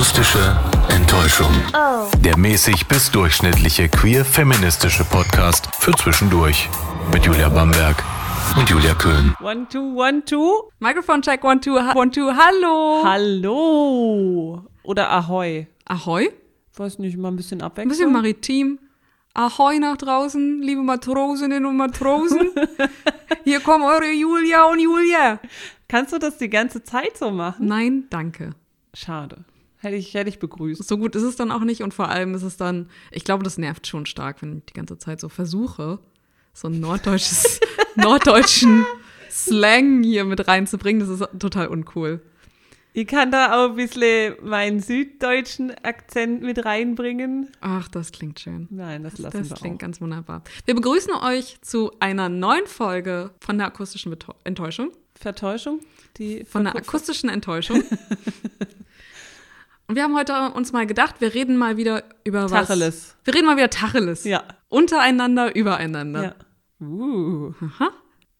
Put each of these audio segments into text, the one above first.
Akustische Enttäuschung. Der mäßig bis durchschnittliche queer-feministische Podcast für zwischendurch. Mit Julia Bamberg und Julia Köhn. One, two, one, two. Mikrofon check, one, two, one, two, hallo. Hallo. Oder Ahoi. Ahoi. Weiß nicht, mal ein bisschen Ein Abwechslung. bisschen maritim. Ahoi nach draußen, liebe Matrosinnen und Matrosen. Hier kommen eure Julia und Julia. Kannst du das die ganze Zeit so machen? Nein, danke. Schade. Hätte ich, hätte ich begrüßt. So gut ist es dann auch nicht und vor allem ist es dann, ich glaube, das nervt schon stark, wenn ich die ganze Zeit so versuche, so ein norddeutsches, norddeutschen Slang hier mit reinzubringen. Das ist total uncool. Ich kann da auch ein bisschen meinen süddeutschen Akzent mit reinbringen. Ach, das klingt schön. Nein, das lassen Das wir klingt auch. ganz wunderbar. Wir begrüßen euch zu einer neuen Folge von der akustischen Beto- Enttäuschung. Vertäuschung? Die Von der akustischen Enttäuschung. Und wir haben heute uns mal gedacht, wir reden mal wieder über was. Tacheles. Wir reden mal wieder Tacheles. Ja. Untereinander, übereinander. ja. Uh. Aha.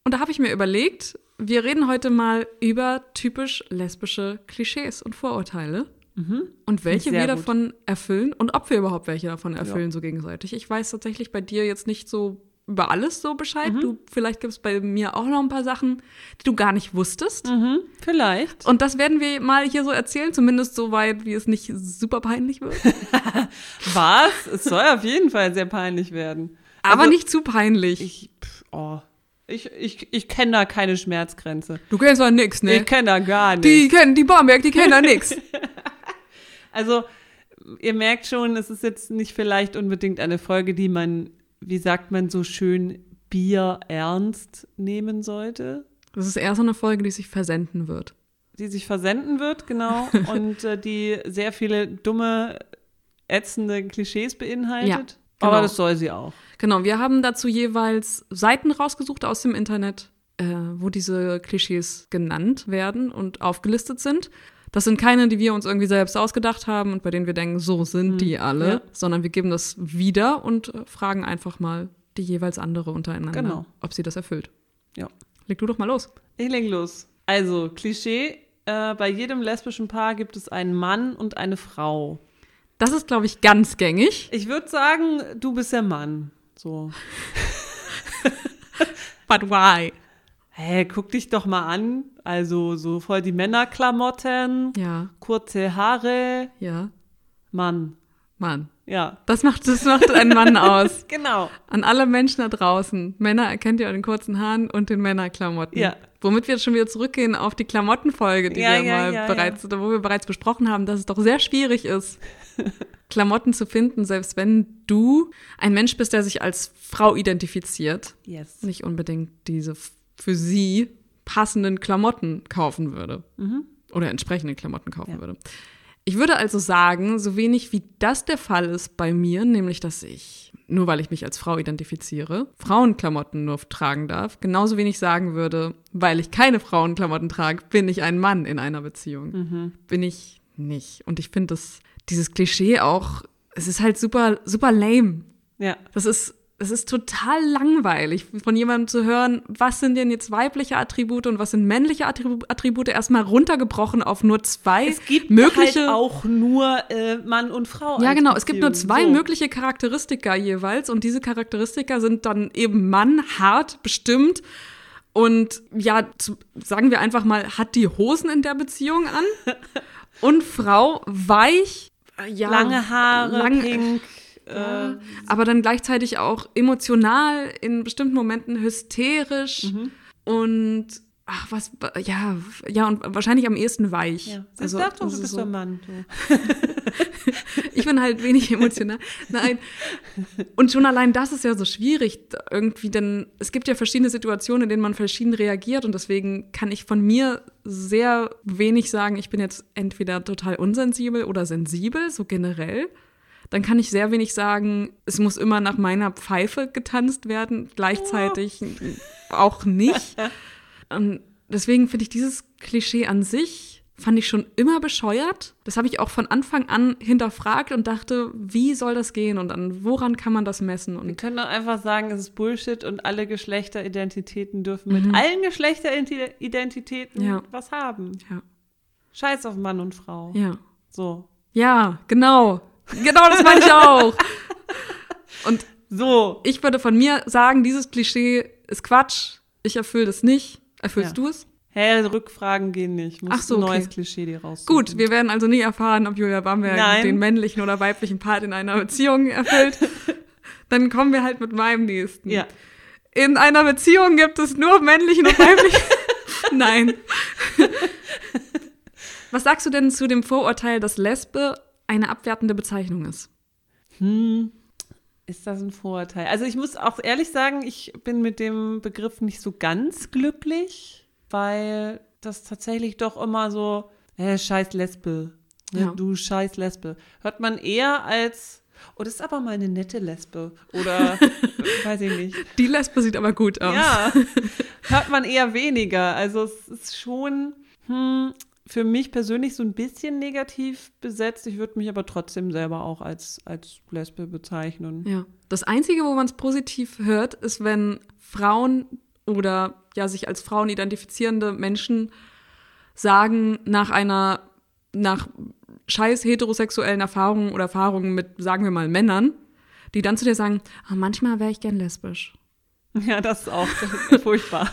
Und da habe ich mir überlegt, wir reden heute mal über typisch lesbische Klischees und Vorurteile. Und welche Mhm. Wir gut. davon erfüllen und ob wir überhaupt welche davon erfüllen, so gegenseitig. Ich weiß tatsächlich bei dir jetzt nicht so über alles so Bescheid. Mhm. Du, vielleicht gibt es bei mir auch noch ein paar Sachen, die du gar nicht wusstest. Mhm. Vielleicht. Und das werden wir mal hier so erzählen, zumindest so weit, wie es nicht super peinlich wird. Was? Es soll auf jeden Fall sehr peinlich werden. Aber Also, nicht zu peinlich. Ich, pff, oh. Ich, ich, ich kenne da keine Schmerzgrenze. du kennst doch nix, ne? Ich kenne da gar nichts. die kennen, die Bamberg, die kennen da nix. Also, ihr merkt schon, es ist jetzt nicht vielleicht unbedingt eine Folge, die man, wie sagt man so schön, Bier ernst nehmen sollte, Das ist eher so eine Folge, die sich versenden wird. die sich versenden wird, genau, und äh, die sehr viele dumme, ätzende Klischees beinhaltet. Ja, Aber genau. das soll sie auch. Genau, wir haben dazu jeweils Seiten rausgesucht aus dem Internet, äh, wo diese Klischees genannt werden und aufgelistet sind. Das sind keine, die wir uns irgendwie selbst ausgedacht haben und bei denen wir denken, so sind die alle, ja. sondern wir geben das wieder und äh, fragen einfach mal die jeweils andere untereinander, Genau. ob sie das erfüllt. Ja. Leg du doch mal los. Ich leg los. Also, Klischee, äh, bei jedem lesbischen Paar gibt es einen Mann und eine Frau. Das ist, glaube ich, ganz gängig. Ich würde sagen, du bist der Mann. So. But why? Hä, guck dich doch mal an. Also so voll die Männerklamotten, Ja, kurze Haare, ja, Mann. Mann. Ja. Das macht, das macht einen Mann aus. Genau. An alle Menschen da draußen. Männer erkennt ihr an den kurzen Haaren und den Männerklamotten. Ja. Womit wir jetzt schon wieder zurückgehen auf die Klamottenfolge, die Ja, wir ja, mal ja, bereits, wo wir bereits besprochen haben, dass es doch sehr schwierig ist, Klamotten zu finden, selbst wenn du ein Mensch bist, der sich als Frau identifiziert, Yes. nicht unbedingt diese f- für sie passenden Klamotten kaufen würde. Oder entsprechende Klamotten kaufen Mhm. Ja. würde. Ich würde also sagen, so wenig wie das der Fall ist bei mir, nämlich dass ich, nur weil ich mich als Frau identifiziere, Frauenklamotten nur tragen darf, genauso wenig sagen würde, weil ich keine Frauenklamotten trage, bin ich ein Mann in einer Beziehung. Mhm. Bin ich nicht. Und ich finde das, dieses Klischee auch, es ist halt super, super lame. Ja. Das ist, es ist total langweilig, von jemandem zu hören, was sind denn jetzt weibliche Attribute und was sind männliche Attribu- Attribute, erstmal runtergebrochen auf nur zwei Es gibt mögliche. halt auch nur äh, Mann und Frau. ja, genau. Es gibt nur zwei so. mögliche Charakteristika jeweils und diese Charakteristika sind dann eben Mann, hart, bestimmt und ja, sagen wir einfach mal, hat die Hosen in der Beziehung an und Frau weich, äh, ja, Lange Haare, lang- pink. Ja, Äh, aber dann gleichzeitig auch emotional, in bestimmten Momenten hysterisch Mhm. und ach was, ja, ja und wahrscheinlich am ehesten weich. ja. Also, Sag doch, das du ist bist so- der Mann. Du. ich bin halt wenig emotional. Nein. Und schon allein das ist ja so schwierig irgendwie, denn es gibt ja verschiedene Situationen, in denen man verschieden reagiert und deswegen kann ich von mir sehr wenig sagen, ich bin jetzt entweder total unsensibel oder sensibel, so generell. Dann kann ich sehr wenig sagen, es muss immer nach meiner Pfeife getanzt werden, gleichzeitig auch nicht. Und deswegen finde ich dieses Klischee an sich, fand ich schon immer bescheuert. Das habe ich auch von Anfang an hinterfragt und dachte, wie soll das gehen und an woran kann man das messen? Wir Und können doch einfach sagen, es ist Bullshit und alle Geschlechteridentitäten dürfen mit allen Geschlechteridentitäten Ja. was haben. ja, Scheiß auf Mann und Frau. ja. So. Ja, genau. Genau, das meine ich auch. Und so. Ich würde von mir sagen, dieses Klischee ist Quatsch. Ich erfülle das nicht. Erfüllst ja. du es? Hä, hey, Rückfragen gehen nicht. Muss Ach so, ein neues okay. Klischee dir raussuchen. Gut, wir werden also nie erfahren, ob Julia Bamberg Nein. den männlichen oder weiblichen Part in einer Beziehung erfüllt. Dann kommen wir halt mit meinem nächsten. Ja. In einer Beziehung gibt es nur männlichen und weiblichen. Nein. Was sagst du denn zu dem Vorurteil, dass Lesbe eine abwertende Bezeichnung ist? Hm, ist das ein Vorurteil? Also ich muss auch ehrlich sagen, ich bin mit dem Begriff nicht so ganz glücklich weil das tatsächlich doch immer so, äh, scheiß Lesbe, ne? ja. du scheiß Lesbe, hört man eher als, oh, das ist aber mal eine nette Lesbe oder weiß ich nicht. Die Lesbe sieht aber gut aus. Ja, hört man eher weniger. Also es ist schon, hm, für mich persönlich so ein bisschen negativ besetzt. Ich würde mich aber trotzdem selber auch als, als Lesbe bezeichnen. Ja. Das Einzige, wo man es positiv hört, ist, wenn Frauen oder ja sich als Frauen identifizierende Menschen sagen nach einer nach scheiß heterosexuellen Erfahrungen oder Erfahrungen mit sagen wir mal Männern, die dann zu dir sagen, oh, manchmal wäre ich gern lesbisch. Ja, das ist auch furchtbar.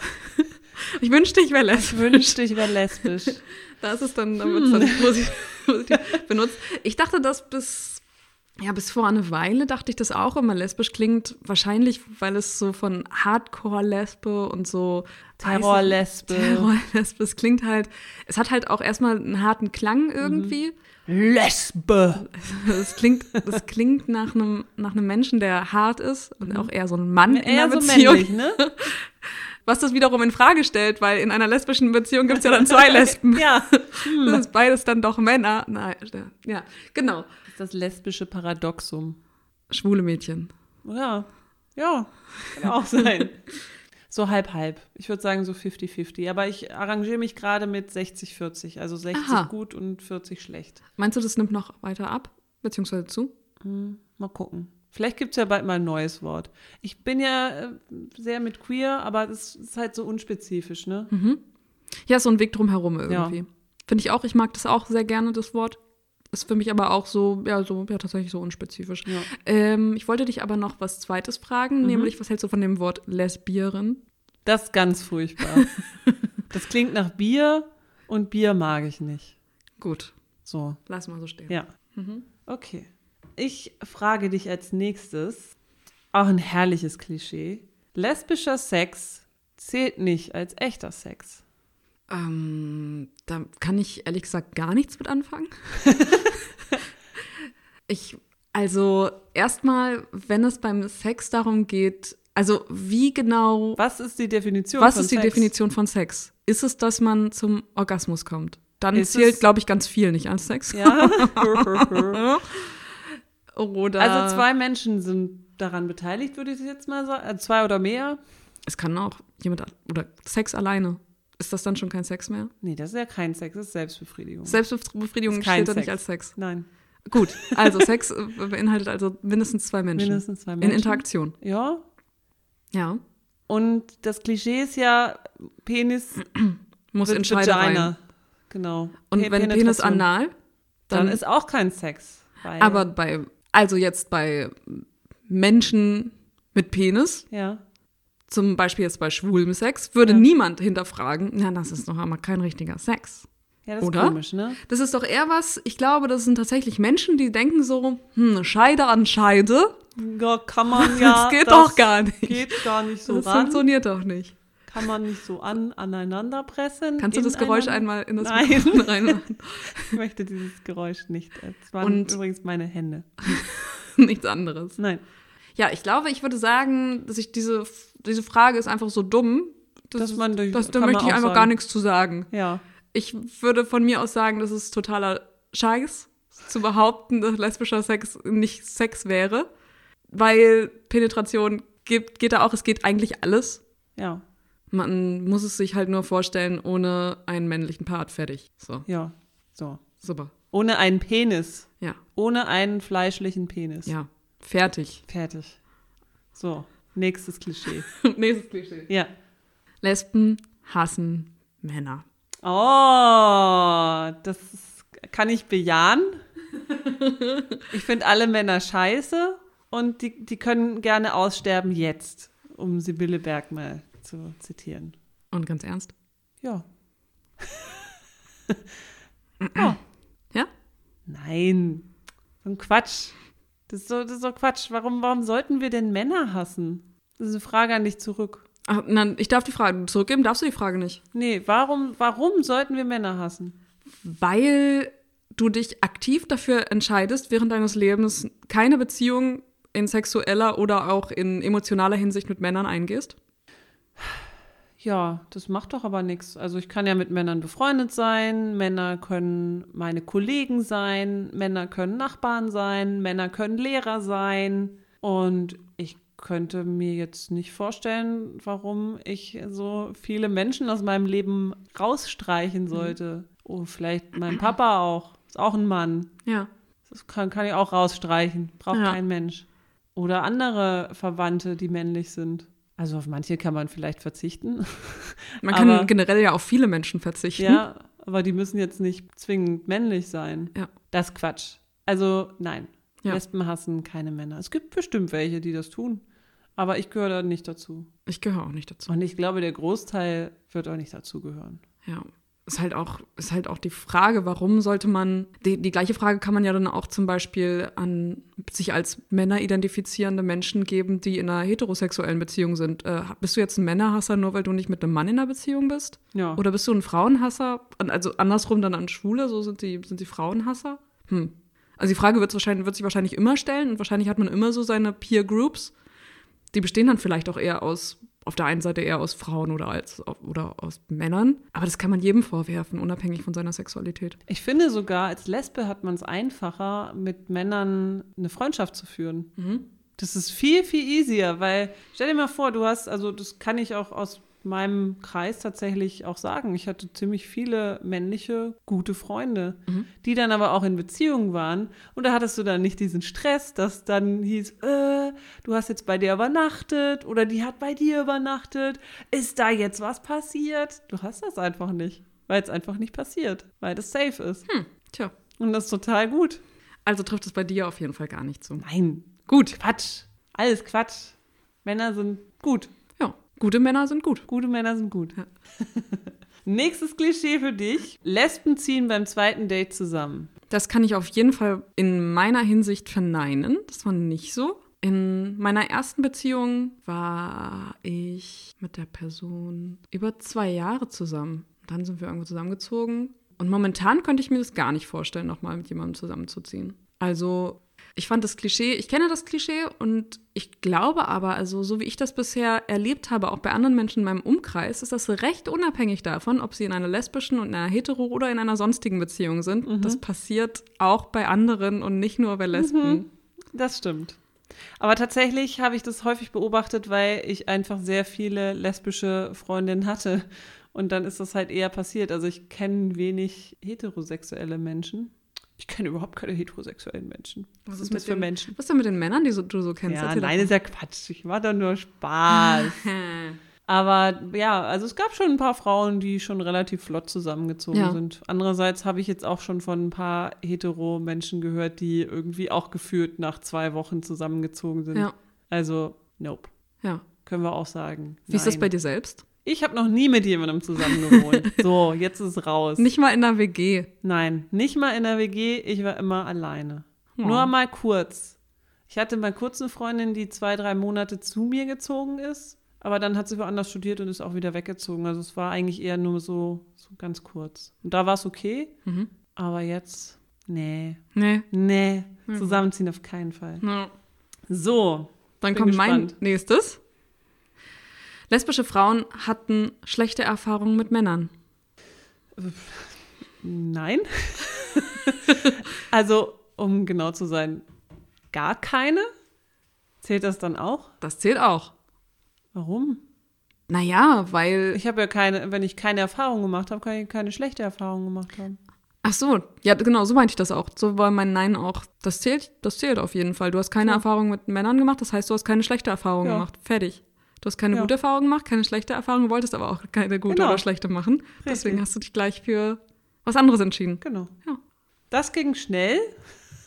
Ich wünschte, ich wäre lesbisch. Ich wünschte, ich wäre lesbisch. Das ist dann, da wird es dann hm. positiv, positiv benutzt. Ich dachte, dass bis ja, bis vor einer Weile dachte ich das auch immer lesbisch klingt. Wahrscheinlich, weil es so von Hardcore-Lesbe und so Terror-Lesbe. Terror-Lesbe. Es klingt halt, es hat halt auch erstmal einen harten Klang irgendwie. Mhm. Lesbe! Es klingt, es klingt nach einem, nach einem Menschen, der hart ist und auch eher so ein Mann ja, in Beziehung. So männlich, ne? Was das wiederum in Frage stellt, weil in einer lesbischen Beziehung gibt es ja dann zwei Lesben. ja. Das ist beides dann doch Männer. Nein, ja, genau das lesbische Paradoxum. Schwule Mädchen. Ja, ja, kann auch sein. so halb halb. Ich würde sagen so 50-50. Aber ich arrangiere mich gerade mit 60-40. Also 60 Aha. gut und 40 schlecht. Meinst du, das nimmt noch weiter ab? Beziehungsweise zu? Hm, mal gucken. Vielleicht gibt es ja bald mal ein neues Wort. Ich bin ja äh, sehr mit queer, aber das ist halt so unspezifisch, ne? Mhm. Ja, so ein Weg drumherum irgendwie. Ja. Finde ich auch. Ich mag das auch sehr gerne, das Wort. Ist für mich aber auch so, ja, so, ja, tatsächlich so unspezifisch. Ja. Ähm, ich wollte dich aber noch was Zweites fragen, mhm. nämlich, was hältst du von dem Wort Lesbierin? Das ist ganz furchtbar. das klingt nach Bier und Bier mag ich nicht. Gut. So. Lass mal so stehen. Ja. Mhm. Okay. Ich frage dich als nächstes, auch ein herrliches Klischee. Lesbischer Sex zählt nicht als echter Sex. Ähm, da kann ich ehrlich gesagt gar nichts mit anfangen. ich, also erstmal, wenn es beim Sex darum geht, also wie genau. Was ist die Definition was von Sex? Was ist die Definition von Sex? Ist es, dass man zum Orgasmus kommt? Dann ist zählt, glaube ich, ganz viel nicht als Sex. Ja. oder. Also zwei Menschen sind daran beteiligt, würde ich jetzt mal sagen. Äh, zwei oder mehr. Es kann auch jemand oder Sex alleine. Ist das dann schon kein Sex mehr? Nee, das ist ja kein Sex, das ist Selbstbefriedigung. Selbstbefriedigung steht da nicht als Sex. Nein. Gut, also Sex beinhaltet also mindestens zwei Menschen. Mindestens zwei Menschen. In Interaktion. Ja. Ja. Und das Klischee ist ja, Penis muss in Scheide rein. Genau. Und Pe wenn Penis anal, dann, dann, ist auch kein Sex. Aber bei, also jetzt bei Menschen mit Penis, ja zum Beispiel jetzt bei schwulem Sex, würde ja. niemand hinterfragen, na, das ist doch einmal kein richtiger Sex. Ja, das Oder? ist komisch, ne? Das ist doch eher was, ich glaube, das sind tatsächlich Menschen, die denken so, hm, Scheide an Scheide. Ja, kann man ja. das geht das doch gar nicht. Geht gar nicht so Das ran. funktioniert doch nicht. Kann man nicht so an, aneinander pressen. Kannst du das Geräusch einmal in das Nein. Mikrofon reinmachen? ich möchte dieses Geräusch nicht. Es waren Und übrigens meine Hände. Nichts anderes. Nein. Ja, ich glaube, ich würde sagen, dass ich diese, diese Frage ist einfach so dumm. Das, dass man durch, das, da möchte ich einfach sagen. gar nichts zu sagen. Ja. Ich würde von mir aus sagen, das ist totaler Scheiß, zu behaupten, dass lesbischer Sex nicht Sex wäre. Weil Penetration geht, geht da auch, es geht eigentlich alles. Ja. Man muss es sich halt nur vorstellen, ohne einen männlichen Part fertig. So. Ja, so. Super. Ohne einen Penis. Ja. Ohne einen fleischlichen Penis. Ja. Fertig. Fertig. So, nächstes Klischee. nächstes Klischee. Ja. Lesben hassen Männer. Oh, das kann ich bejahen. ich finde alle Männer scheiße und die, die können gerne aussterben jetzt, um Sibylle Berg mal zu zitieren. Und ganz ernst? Ja. oh. Ja? Nein. So ein Quatsch. Das ist, so, das ist so Quatsch. Warum, warum sollten wir denn Männer hassen? Das ist eine Frage an dich zurück. Ach, nein, ich darf die Frage zurückgeben, darfst du die Frage nicht? Nee, warum, warum sollten wir Männer hassen? Weil du dich aktiv dafür entscheidest, während deines Lebens keine Beziehung in sexueller oder auch in emotionaler Hinsicht mit Männern eingehst? Ja, das macht doch aber nichts. Also ich kann ja mit Männern befreundet sein, Männer können meine Kollegen sein, Männer können Nachbarn sein, Männer können Lehrer sein. Und ich könnte mir jetzt nicht vorstellen, warum ich so viele Menschen aus meinem Leben rausstreichen mhm. sollte. Oh, vielleicht mein Papa auch. Ist auch ein Mann. Ja. Das kann, kann ich auch rausstreichen. Braucht ja. kein Mensch. Oder andere Verwandte, die männlich sind. Also auf manche kann man vielleicht verzichten. Man kann aber, generell ja auf viele Menschen verzichten. Ja, aber die müssen jetzt nicht zwingend männlich sein. Ja. Das ist Quatsch. Also nein, ja. Lesben hassen keine Männer. Es gibt bestimmt welche, die das tun. Aber ich gehöre da nicht dazu. Ich gehöre auch nicht dazu. Und ich glaube, der Großteil wird auch nicht dazugehören. Ja ist halt auch, ist halt auch die Frage, warum sollte man, die, die gleiche Frage kann man ja dann auch zum Beispiel an sich als Männer identifizierende Menschen geben, die in einer heterosexuellen Beziehung sind. Äh, bist du jetzt ein Männerhasser, nur weil du nicht mit einem Mann in einer Beziehung bist? Ja. Oder bist du ein Frauenhasser? Also andersrum dann an Schwule, so sind die, sind die Frauenhasser? Hm. Also die Frage wird, wahrscheinlich, wird sich wahrscheinlich immer stellen und wahrscheinlich hat man immer so seine Peer Groups. Die bestehen dann vielleicht auch eher aus auf der einen Seite eher aus Frauen oder, als, oder aus Männern. Aber das kann man jedem vorwerfen, unabhängig von seiner Sexualität. Ich finde sogar, als Lesbe hat man es einfacher, mit Männern eine Freundschaft zu führen. Mhm. Das ist viel, viel easier, weil stell dir mal vor, du hast, also das kann ich auch aus meinem Kreis tatsächlich auch sagen. Ich hatte ziemlich viele männliche, gute Freunde, mhm. die dann aber auch in Beziehungen waren. Und da hattest du dann nicht diesen Stress, dass dann hieß, äh, du hast jetzt bei dir übernachtet oder die hat bei dir übernachtet. Ist da jetzt was passiert? Du hast das einfach nicht, weil es einfach nicht passiert, weil das safe ist. Hm, tja. Und das ist total gut. Also trifft es bei dir auf jeden Fall gar nicht zu. Nein. Gut. Quatsch. Alles Quatsch. Männer sind gut. Gute Männer sind gut. Gute Männer sind gut. Ja. Nächstes Klischee für dich. Lesben ziehen beim zweiten Date zusammen. Das kann ich auf jeden Fall in meiner Hinsicht verneinen. Das war nicht so. In meiner ersten Beziehung war ich mit der Person über zwei Jahre zusammen. Dann sind wir irgendwo zusammengezogen. Und momentan könnte ich mir das gar nicht vorstellen, nochmal mit jemandem zusammenzuziehen. Also ich fand das Klischee, ich kenne das Klischee und ich glaube aber, also so wie ich das bisher erlebt habe, auch bei anderen Menschen in meinem Umkreis, ist das recht unabhängig davon, ob sie in einer lesbischen und einer hetero oder in einer sonstigen Beziehung sind. Mhm. Das passiert auch bei anderen und nicht nur bei Lesben. Mhm. Das stimmt. Aber tatsächlich habe ich das häufig beobachtet, weil ich einfach sehr viele lesbische Freundinnen hatte. Und dann ist das halt eher passiert. Also ich kenne wenig heterosexuelle Menschen. Ich kenne überhaupt keine heterosexuellen Menschen. Was, was ist das für den, Menschen? Was ist denn mit den Männern, die so, du so kennst? Ja, nein, ist ja Quatsch. Ich war doch nur Spaß. Aber ja, also es gab schon ein paar Frauen, die schon relativ flott zusammengezogen ja. sind. Andererseits habe ich jetzt auch schon von ein paar hetero-Menschen gehört, die irgendwie auch gefühlt nach zwei Wochen zusammengezogen sind. Ja. Also, nope. Ja. Können wir auch sagen. Wie nein. ist das bei dir selbst? Ich habe noch nie mit jemandem zusammen gewohnt. so, jetzt ist es raus. Nicht mal in der WG. Nein, nicht mal in der WG. Ich war immer alleine. Ja. Nur mal kurz. Ich hatte mal kurz eine Freundin, die zwei, drei Monate zu mir gezogen ist. Aber dann hat sie woanders studiert und ist auch wieder weggezogen. Also es war eigentlich eher nur so, so ganz kurz. Und da war es okay. Mhm. Aber jetzt, nee. Nee. Nee. Mhm. Zusammenziehen auf keinen Fall. Ja. So. Dann kommt gespannt. mein nächstes. Lesbische Frauen hatten schlechte Erfahrungen mit Männern. Nein. also, um genau zu sein, gar keine? Zählt das dann auch? Das zählt auch. Warum? Naja, weil. Ich habe ja keine, wenn ich keine Erfahrung gemacht habe, kann ich keine schlechte Erfahrung gemacht haben. Ach so, ja, genau, so meinte ich das auch. So war mein Nein auch. Das zählt, das zählt auf jeden Fall. Du hast keine ja. Erfahrung mit Männern gemacht, das heißt, du hast keine schlechte Erfahrung ja. gemacht. Fertig. Du hast keine ja. gute Erfahrung gemacht, keine schlechte Erfahrung, wolltest aber auch keine gute genau. oder schlechte machen. Richtig. Deswegen hast du dich gleich für was anderes entschieden. Genau. Ja. Das ging schnell.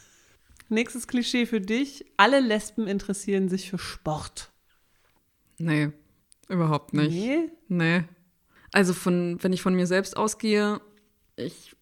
Nächstes Klischee für dich. Alle Lesben interessieren sich für Sport. Nee, überhaupt nicht. Nee? Nee. Also von, wenn ich von mir selbst ausgehe, ich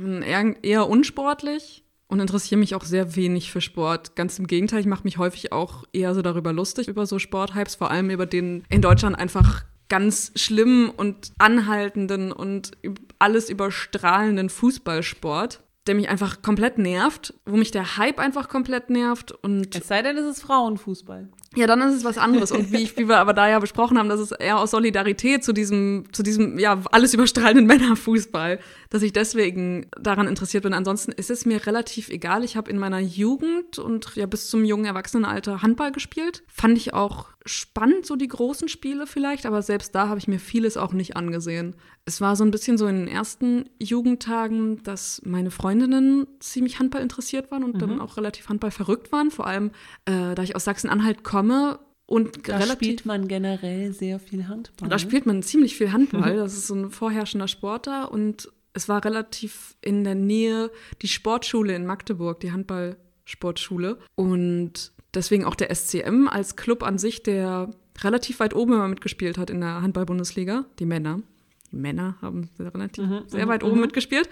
bin eher, eher unsportlich und interessiere mich auch sehr wenig für Sport. Ganz im Gegenteil, ich mache mich häufig auch eher so darüber lustig, über so Sporthypes, vor allem über den in Deutschland einfach ganz schlimmen und anhaltenden und alles überstrahlenden Fußballsport der mich einfach komplett nervt, wo mich der Hype einfach komplett nervt und es sei denn, es ist Frauenfußball. Ja, dann ist es was anderes. Und wie, ich, wie wir aber da ja besprochen haben, das ist eher aus Solidarität zu diesem, zu diesem, ja, alles überstrahlenden Männerfußball, dass ich deswegen daran interessiert bin. Ansonsten ist es mir relativ egal. Ich habe in meiner Jugend und ja bis zum jungen Erwachsenenalter Handball gespielt. Fand ich auch spannend, so die großen Spiele vielleicht, aber selbst da habe ich mir vieles auch nicht angesehen. Es war so ein bisschen so in den ersten Jugendtagen, dass meine Freundinnen ziemlich Handball interessiert waren und mhm. dann auch relativ Handball verrückt waren. Vor allem, äh, da ich aus Sachsen-Anhalt komme und da relativ, spielt man generell sehr viel Handball. Da spielt man ziemlich viel Handball. Das ist so ein vorherrschender Sport da und es war relativ in der Nähe die Sportschule in Magdeburg, die Handballsportschule. Und deswegen auch der SCM als Club an sich, der relativ weit oben immer mitgespielt hat in der Handball-Bundesliga, die Männer. Die Männer haben relativ mhm, sehr mhm, weit oben mhm. mitgespielt.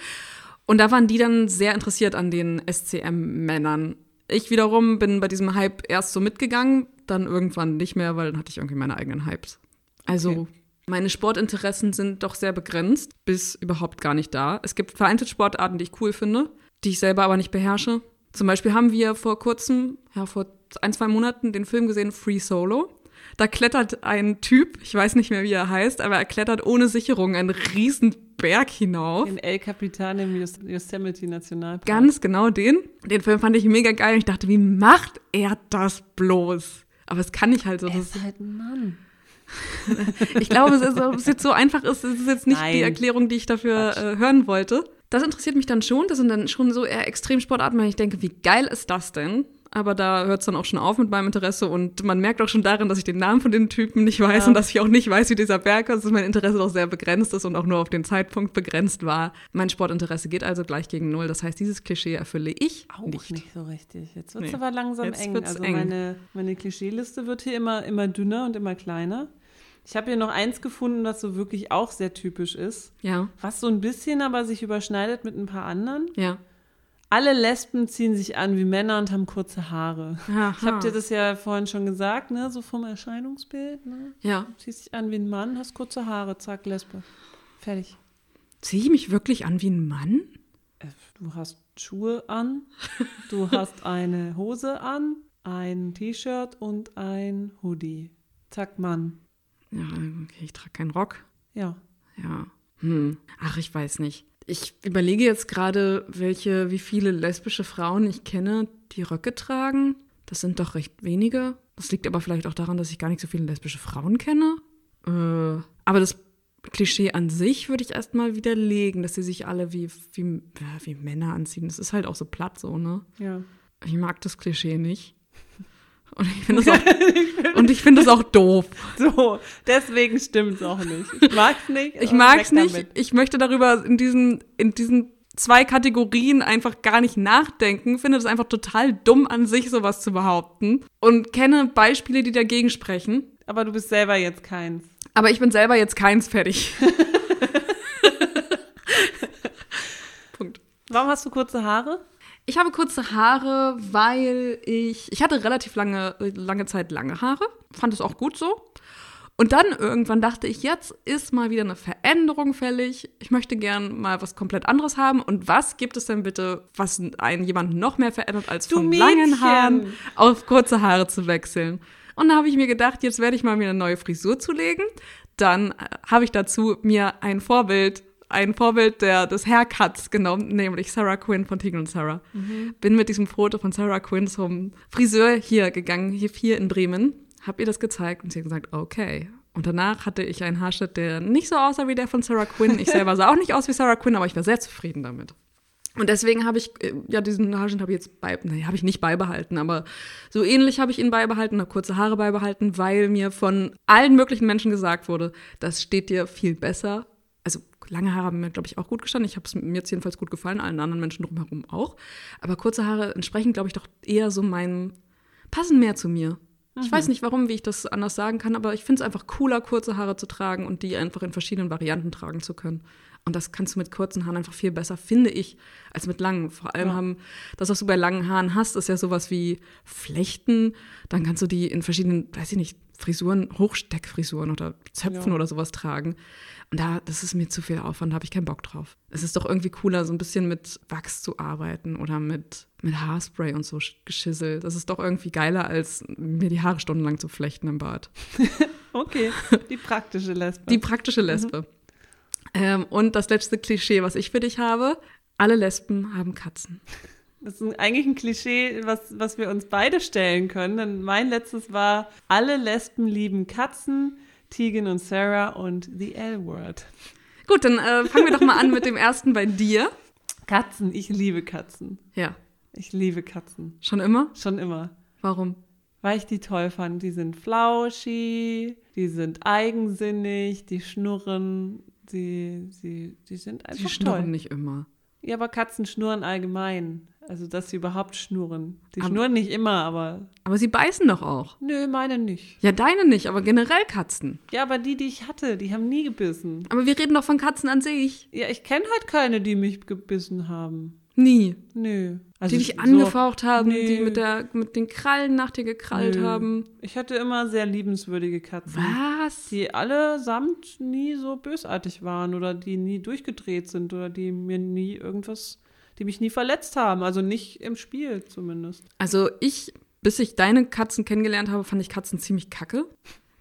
Und da waren die dann sehr interessiert an den SCM-Männern. Ich wiederum bin bei diesem Hype erst so mitgegangen, dann irgendwann nicht mehr, weil dann hatte ich irgendwie meine eigenen Hypes. Also okay. meine Sportinteressen sind doch sehr begrenzt, bis überhaupt gar nicht da. Es gibt vereinzelt Sportarten, die ich cool finde, die ich selber aber nicht beherrsche. Zum Beispiel haben wir vor kurzem, ja, vor ein, zwei Monaten den Film gesehen Free Solo. Da klettert ein Typ, ich weiß nicht mehr, wie er heißt, aber er klettert ohne Sicherung einen riesen Berg hinauf. In El Capitan im Yosemite Nationalpark. Ganz genau den. Den Film fand ich mega geil. Ich dachte, wie macht er das bloß? Aber es kann ich halt so. Er ist halt ein Mann. ich glaube, es ist, ob es jetzt so einfach ist, es ist jetzt nicht Nein. die Erklärung, die ich dafür äh, hören wollte. Das interessiert mich dann schon. Das sind dann schon so eher Extremsportarten, weil ich denke, wie geil ist das denn? Aber da hört es dann auch schon auf mit meinem Interesse und man merkt auch schon darin, dass ich den Namen von den Typen nicht weiß ja. und dass ich auch nicht weiß, wie dieser Berg ist, dass mein Interesse doch sehr begrenzt ist und auch nur auf den Zeitpunkt begrenzt war. Mein Sportinteresse geht also gleich gegen null. Das heißt, dieses Klischee erfülle ich auch nicht. nicht so richtig. Jetzt wird es nee. aber langsam Jetzt eng. Also eng. meine, meine Klischeeliste wird hier immer, immer dünner und immer kleiner. Ich habe hier noch eins gefunden, was so wirklich auch sehr typisch ist. Ja. Was so ein bisschen aber sich überschneidet mit ein paar anderen. Ja. Alle Lesben ziehen sich an wie Männer und haben kurze Haare. Aha. Ich habe dir das ja vorhin schon gesagt, ne? So vom Erscheinungsbild. Ne? Ja. Du ziehst dich an wie ein Mann, hast kurze Haare, zack, Lesbe. Fertig. Ziehe ich mich wirklich an wie ein Mann? Äh, du hast Schuhe an, du hast eine Hose an, ein T-Shirt und ein Hoodie. Zack, Mann. Ja, okay, ich trage keinen Rock. Ja. Ja. Hm. Ach, ich weiß nicht. Ich überlege jetzt gerade, welche, wie viele lesbische Frauen ich kenne, die Röcke tragen. Das sind doch recht wenige. Das liegt aber vielleicht auch daran, dass ich gar nicht so viele lesbische Frauen kenne. Äh, aber das Klischee an sich würde ich erstmal widerlegen, dass sie sich alle wie, wie, wie Männer anziehen. Das ist halt auch so platt so, ne? Ja. Ich mag das Klischee nicht. Und ich finde das, auch, find das auch doof. So, deswegen stimmt es auch nicht. Ich mag es nicht. Ich mag es nicht. Damit. Ich möchte darüber in diesen, in diesen zwei Kategorien einfach gar nicht nachdenken. Finde es einfach total dumm an sich, sowas zu behaupten. Und kenne Beispiele, die dagegen sprechen. Aber du bist selber jetzt keins. Aber ich bin selber jetzt keins fertig. Punkt. Warum hast du kurze Haare? Ich habe kurze Haare, weil ich, ich hatte relativ lange, lange Zeit lange Haare, fand es auch gut so. Und dann irgendwann dachte ich, jetzt ist mal wieder eine Veränderung fällig. Ich möchte gern mal was komplett anderes haben. Und was gibt es denn bitte, was einen jemanden noch mehr verändert, als von langen Haaren auf kurze Haare zu wechseln? Und da habe ich mir gedacht, jetzt werde ich mal mir eine neue Frisur zulegen. Dann äh, habe ich dazu mir ein Vorbild ein Vorbild der, des Haircuts genommen, nämlich Sarah Quinn von Tigran und Sarah. Mhm. Bin mit diesem Foto von Sarah Quinn zum Friseur hier gegangen, hier, hier in Bremen, hab ihr das gezeigt und sie hat gesagt, okay. Und danach hatte ich einen Haarschnitt, der nicht so aussah wie der von Sarah Quinn. Ich selber sah auch nicht aus wie Sarah Quinn, aber ich war sehr zufrieden damit. Und deswegen habe ich, äh, ja, diesen Haarschnitt habe ich jetzt bei, nee, habe ich nicht beibehalten, aber so ähnlich habe ich ihn beibehalten, habe kurze Haare beibehalten, weil mir von allen möglichen Menschen gesagt wurde, das steht dir viel besser. Lange Haare haben mir, glaube ich, auch gut gestanden. Ich habe es mir jetzt jedenfalls gut gefallen, allen anderen Menschen drumherum auch. Aber kurze Haare entsprechen, glaube ich, doch eher so meinem, passen mehr zu mir. Mhm. Ich weiß nicht warum, wie ich das anders sagen kann, aber ich finde es einfach cooler, kurze Haare zu tragen und die einfach in verschiedenen Varianten tragen zu können. Und das kannst du mit kurzen Haaren einfach viel besser, finde ich, als mit langen. Vor allem ja. haben, das, was du bei langen Haaren hast, ist ja sowas wie Flechten. Dann kannst du die in verschiedenen, weiß ich nicht, Frisuren, Hochsteckfrisuren oder Zöpfen ja. oder sowas tragen. Und da, das ist mir zu viel Aufwand, da habe ich keinen Bock drauf. Es ist doch irgendwie cooler, so ein bisschen mit Wachs zu arbeiten oder mit, mit Haarspray und so Geschissel. Das ist doch irgendwie geiler, als mir die Haare stundenlang zu flechten im Bad. okay, die praktische Lesbe. Die praktische Lesbe. Mhm. Ähm, und das letzte Klischee, was ich für dich habe: alle Lesben haben Katzen. Das ist eigentlich ein Klischee, was, was wir uns beide stellen können. Denn mein letztes war: alle Lesben lieben Katzen, Tegan und Sarah und The L-Word. Gut, dann äh, fangen wir doch mal an mit dem ersten bei dir. Katzen, ich liebe Katzen. Ja. Ich liebe Katzen. Schon immer? Schon immer. Warum? Weil ich die toll fand. Die sind flauschig, die sind eigensinnig, die schnurren, sie, sie, sie sind einfach Die schnurren toll. nicht immer. Ja, aber Katzen schnurren allgemein. Also, dass sie überhaupt schnurren. Die aber, schnurren nicht immer, aber. Aber sie beißen doch auch. Nö, meine nicht. Ja, deine nicht, aber generell Katzen. Ja, aber die, die ich hatte, die haben nie gebissen. Aber wir reden doch von Katzen an sich. Ja, ich kenne halt keine, die mich gebissen haben. Nie. Nö. Also die dich so, angefaucht haben, nee. die mit, der, mit den Krallen nach dir gekrallt Nö. haben. Ich hatte immer sehr liebenswürdige Katzen. Was? Die allesamt nie so bösartig waren oder die nie durchgedreht sind oder die mir nie irgendwas, die mich nie verletzt haben. Also nicht im Spiel zumindest. Also ich, bis ich deine Katzen kennengelernt habe, fand ich Katzen ziemlich kacke.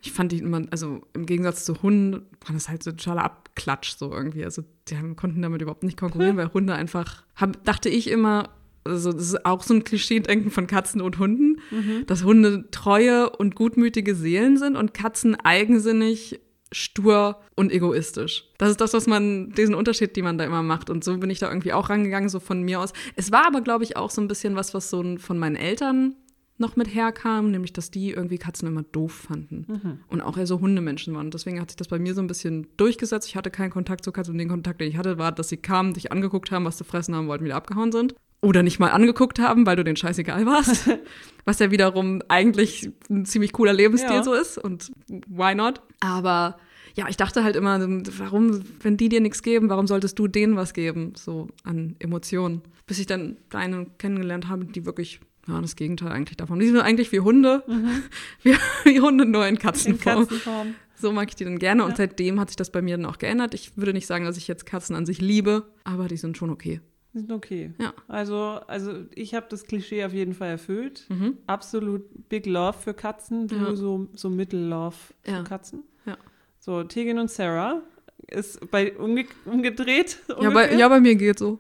Ich fand die immer, also im Gegensatz zu Hunden, waren das halt so ein totaler Abklatsch so irgendwie. Also die haben, konnten damit überhaupt nicht konkurrieren, weil Hunde einfach, haben, dachte ich immer, also das ist auch so ein Klischee-Denken von Katzen und Hunden, mhm. dass Hunde treue und gutmütige Seelen sind und Katzen eigensinnig, stur und egoistisch. Das ist das, was man, diesen Unterschied, den man da immer macht. Und so bin ich da irgendwie auch rangegangen, so von mir aus. Es war aber, glaube ich, auch so ein bisschen was, was so von meinen Eltern noch mit herkam, nämlich dass die irgendwie Katzen immer doof fanden mhm. und auch eher so Hundemenschen waren. Deswegen hat sich das bei mir so ein bisschen durchgesetzt. Ich hatte keinen Kontakt zu Katzen und den Kontakt, den ich hatte, war, dass sie kamen, dich angeguckt haben, was zu fressen haben wollten, wieder abgehauen sind. Oder nicht mal angeguckt haben, weil du den scheißegal warst. was ja wiederum eigentlich ein ziemlich cooler Lebensstil ja. so ist und why not? Aber ja, ich dachte halt immer, warum, wenn die dir nichts geben, warum solltest du denen was geben, so an Emotionen? Bis ich dann deine kennengelernt habe, die wirklich ja, das Gegenteil eigentlich davon. Die sind eigentlich wie Hunde. Mhm. Wie, wie, Hunde nur in Katzenform. in Katzenform. So mag ich die dann gerne. Ja. Und seitdem hat sich das bei mir dann auch geändert. Ich würde nicht sagen, dass ich jetzt Katzen an sich liebe, aber die sind schon okay. Sind okay. Ja. Also, also ich habe das Klischee auf jeden Fall erfüllt. Mhm. Absolut Big Love für Katzen. Du ja. so, so Mittellove für ja. Katzen. Ja. So, Tegan und Sarah ist bei umge umgedreht. Ja bei, ja, bei mir geht so.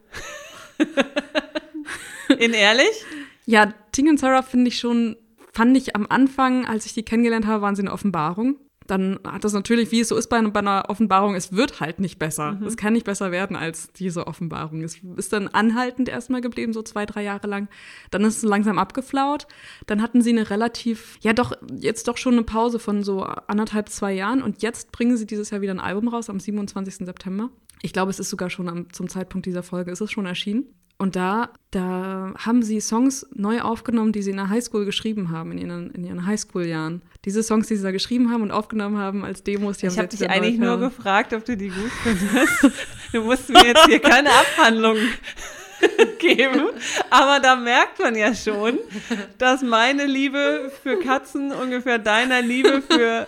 In ehrlich? Ja, Ting und Sarah finde ich schon, fand ich am Anfang, als ich die kennengelernt habe, waren sie eine Offenbarung. Dann hat das natürlich, wie es so ist bei, bei einer Offenbarung, es wird halt nicht besser. Mhm. Es kann nicht besser werden als diese Offenbarung. Es ist dann anhaltend erstmal geblieben, so zwei, drei Jahre lang. Dann ist es langsam abgeflaut. Dann hatten sie eine relativ, ja doch, jetzt doch schon eine Pause von so anderthalb, zwei Jahren. Und jetzt bringen sie dieses Jahr wieder ein Album raus, am 27. September. Ich glaube, es ist sogar schon am, zum Zeitpunkt dieser Folge, ist es schon erschienen. Und da, da haben sie Songs neu aufgenommen, die sie in der Highschool geschrieben haben, in ihren, in ihren Highschool-Jahren. Diese Songs, die sie da geschrieben haben und aufgenommen haben als Demos, die ich habe dich eigentlich nur gefragt, ob du die gut findest. du musst mir jetzt hier keine Abhandlung geben. Aber da merkt man ja schon, dass meine Liebe für Katzen ungefähr deiner Liebe für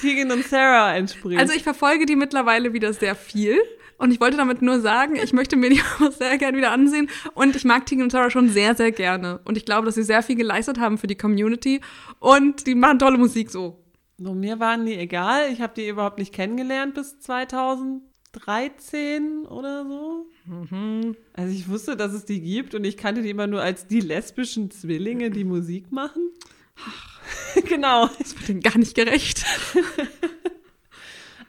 Tegan und Sarah entspricht. Also ich verfolge die mittlerweile wieder sehr viel. Und ich wollte damit nur sagen, ich möchte mir die auch sehr gerne wieder ansehen. Und ich mag Tegan und Sarah schon sehr, sehr gerne. Und ich glaube, dass sie sehr viel geleistet haben für die Community. Und die machen tolle Musik so. So, mir waren die egal. Ich habe die überhaupt nicht kennengelernt bis 2013 oder so. Mhm. Also ich wusste, dass es die gibt und ich kannte die immer nur als die lesbischen Zwillinge, die Musik machen. Ach, genau. Das wird denen gar nicht gerecht.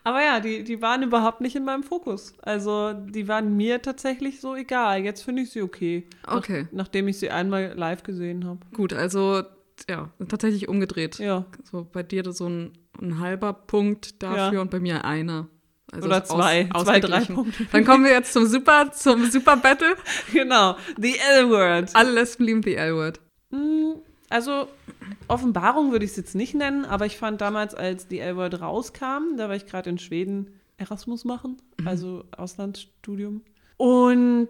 Aber ja, die, die waren überhaupt nicht in meinem Fokus. Also die waren mir tatsächlich so egal. Jetzt finde ich sie okay. Okay. Nach, nachdem ich sie einmal live gesehen habe. Gut, also ja, tatsächlich umgedreht. Ja. So bei dir so ein, ein halber Punkt dafür ja. und bei mir einer. Also Oder zwei, aus, zwei, drei. Punkte. Dann kommen wir jetzt zum Super, zum Super Battle. Genau, the L-Word. Alle Lesben lieben die L-Word. Also, Offenbarung würde ich es jetzt nicht nennen, aber ich fand damals, als die L-Word rauskam, da war ich gerade in Schweden Erasmus machen, also Auslandsstudium. Und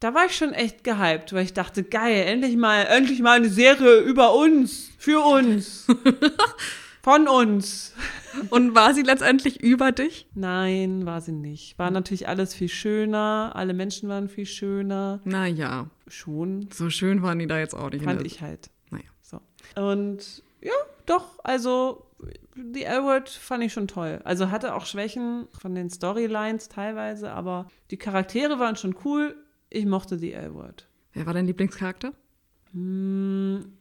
da war ich schon echt gehypt, weil ich dachte, geil, endlich mal, endlich mal eine Serie über uns, für uns, von uns. Und war sie letztendlich über dich? Nein, war sie nicht. War natürlich alles viel schöner, alle Menschen waren viel schöner. Naja, Schon, so schön waren die da jetzt auch nicht. fand ich halt. Naja. So. Und ja, doch, also die L-Word fand ich schon toll. Also hatte auch Schwächen von den Storylines teilweise, aber die Charaktere waren schon cool. Ich mochte die L-Word. Wer war dein Lieblingscharakter? Hm,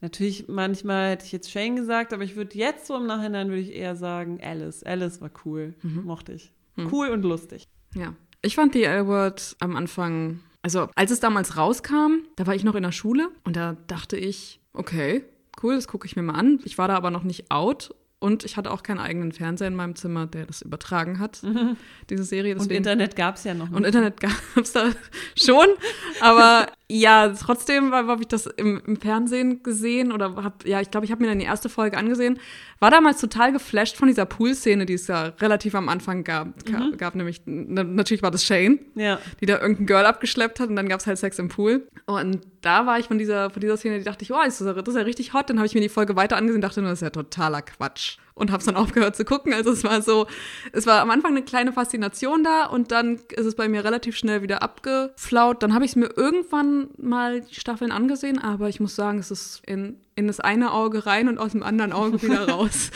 natürlich, manchmal hätte ich jetzt Shane gesagt, aber ich würde jetzt so im Nachhinein würde ich eher sagen Alice. Alice war cool, mochte ich. Cool und lustig. Ja. Ich fand die L-Word am Anfang, also als es damals rauskam, da war ich noch in der Schule und da dachte ich, okay, cool, das gucke ich mir mal an. Ich war da aber noch nicht out und ich hatte auch keinen eigenen Fernseher in meinem Zimmer, der das übertragen hat, diese Serie. Und Deswegen, Internet gab es ja noch und nicht. Internet gab es da schon, aber ja, trotzdem habe ich das im, im Fernsehen gesehen oder hab, ja, ich glaube, ich habe mir dann die erste Folge angesehen. War damals total geflasht von dieser Pool-Szene, die es ja relativ am Anfang gab. Ga- gab nämlich, na, natürlich war das Shane, Ja. die da irgendein Girl abgeschleppt hat und dann gab es halt Sex im Pool. Und da war ich von dieser, von dieser Szene, die dachte ich, oh, das ist ja, das ist ja richtig hot. Dann habe ich mir die Folge weiter angesehen und dachte nur, das ist ja totaler Quatsch. Und habe es dann aufgehört zu gucken. Also es war so, es war am Anfang eine kleine Faszination da und dann ist es bei mir relativ schnell wieder abgeflaut. Dann habe ich es mir irgendwann mal die Staffeln angesehen, aber ich muss sagen, es ist in, in das eine Auge rein und aus dem anderen Auge wieder raus.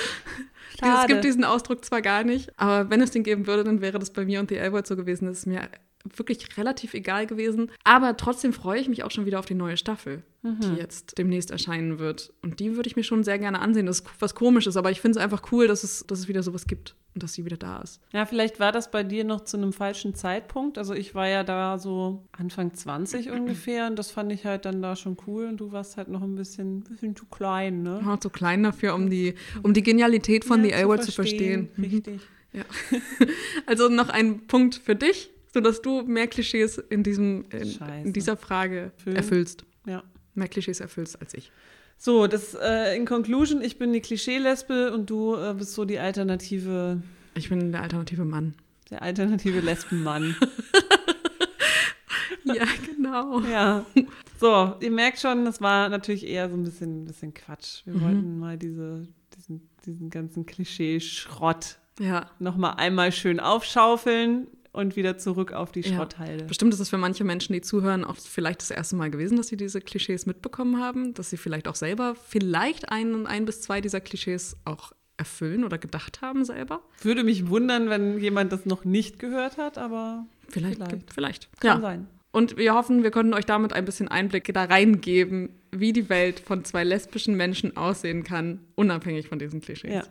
Es Schade. gibt diesen Ausdruck zwar gar nicht, aber wenn es den geben würde, dann wäre das bei mir und die L-Word so gewesen. Das ist mir wirklich relativ egal gewesen. Aber trotzdem freue ich mich auch schon wieder auf die neue Staffel, die jetzt demnächst erscheinen wird. Und die würde ich mir schon sehr gerne ansehen. Das ist was Komisches, aber ich finde es einfach cool, dass es, dass es wieder sowas gibt und dass sie wieder da ist. Ja, vielleicht war das bei dir noch zu einem falschen Zeitpunkt. Also ich war ja da so Anfang 20 ungefähr und das fand ich halt dann da schon cool und du warst halt noch ein bisschen, bisschen zu klein, ne? Ja, zu klein dafür, um die, um die Genialität von Ja, The L-Word zu verstehen. Mhm. Richtig. Ja. Also noch ein Punkt für dich, sodass du mehr Klischees in, diesem, in, in dieser Frage Erfüllen. erfüllst. Ja. Mehr Klischees erfüllst als ich. So, das äh, in Conclusion, ich bin die Klischee-Lesbe und du äh, bist so die alternative, Ich bin der alternative Mann. der alternative Lesbenmann. Ja, genau. ja. So, ihr merkt schon, das war natürlich eher so ein bisschen, bisschen Quatsch. Wir wollten mal diese, diesen, diesen ganzen Klischee-Schrott Ja. nochmal einmal schön aufschaufeln und wieder zurück auf die Ja. Schrotthalde. Bestimmt ist es für manche Menschen, die zuhören, auch vielleicht das erste Mal gewesen, dass sie diese Klischees mitbekommen haben, dass sie vielleicht auch selber vielleicht ein, ein bis zwei dieser Klischees auch erfüllen oder gedacht haben selber. Würde mich wundern, wenn jemand das noch nicht gehört hat, aber Vielleicht. Vielleicht. Vielleicht. kann Ja. sein. Und wir hoffen, wir können euch damit ein bisschen Einblick da reingeben, wie die Welt von zwei lesbischen Menschen aussehen kann, unabhängig von diesen Klischees. Ja,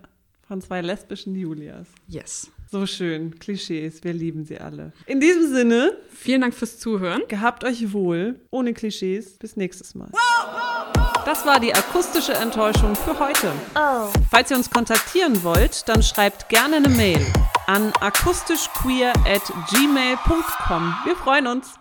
von zwei lesbischen Julias. Yes. So schön. Klischees, wir lieben sie alle. In diesem Sinne, Vielen Dank fürs Zuhören. gehabt euch wohl, ohne Klischees. Bis nächstes Mal. Das war die akustische Enttäuschung für heute. Falls ihr uns kontaktieren wollt, dann schreibt gerne eine Mail an akustischqueer at gmail.com. Wir freuen uns.